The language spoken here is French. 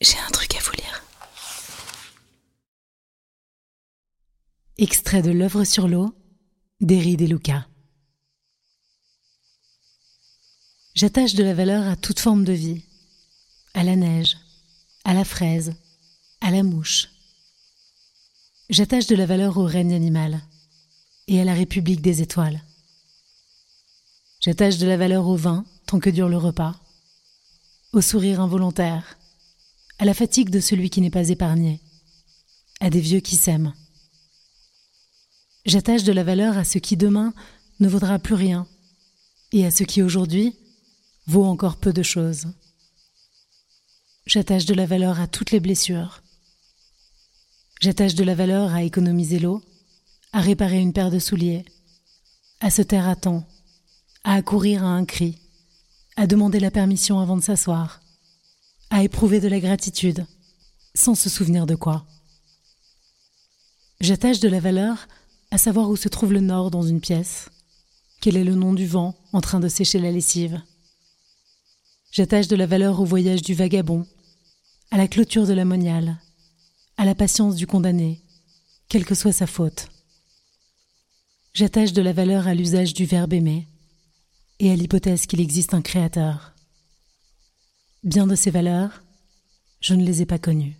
J'ai un truc à vous lire. Extrait de l'œuvre sur l'eau d'Eri De Luca. J'attache de la valeur à toute forme de vie, à la neige, à la fraise, à la mouche. J'attache de la valeur au règne animal et à la république des étoiles. J'attache de la valeur au vin tant que dure le repas, au sourire involontaire, à la fatigue de celui qui n'est pas épargné, à des vieux qui s'aiment. J'attache de la valeur à ce qui demain ne vaudra plus rien, et à ce qui aujourd'hui vaut encore peu de choses. J'attache de la valeur à toutes les blessures. J'attache de la valeur à économiser l'eau, à réparer une paire de souliers, à se taire à temps, à accourir à un cri, à demander la permission avant de s'asseoir, à éprouver de la gratitude, sans se souvenir de quoi. J'attache de la valeur à savoir où se trouve le nord dans une pièce, quel est le nom du vent en train de sécher la lessive. J'attache de la valeur au voyage du vagabond, à la clôture de la à la patience du condamné, quelle que soit sa faute. J'attache de la valeur à l'usage du verbe aimer et à l'hypothèse qu'il existe un créateur. Bien de ces valeurs, je ne les ai pas connues.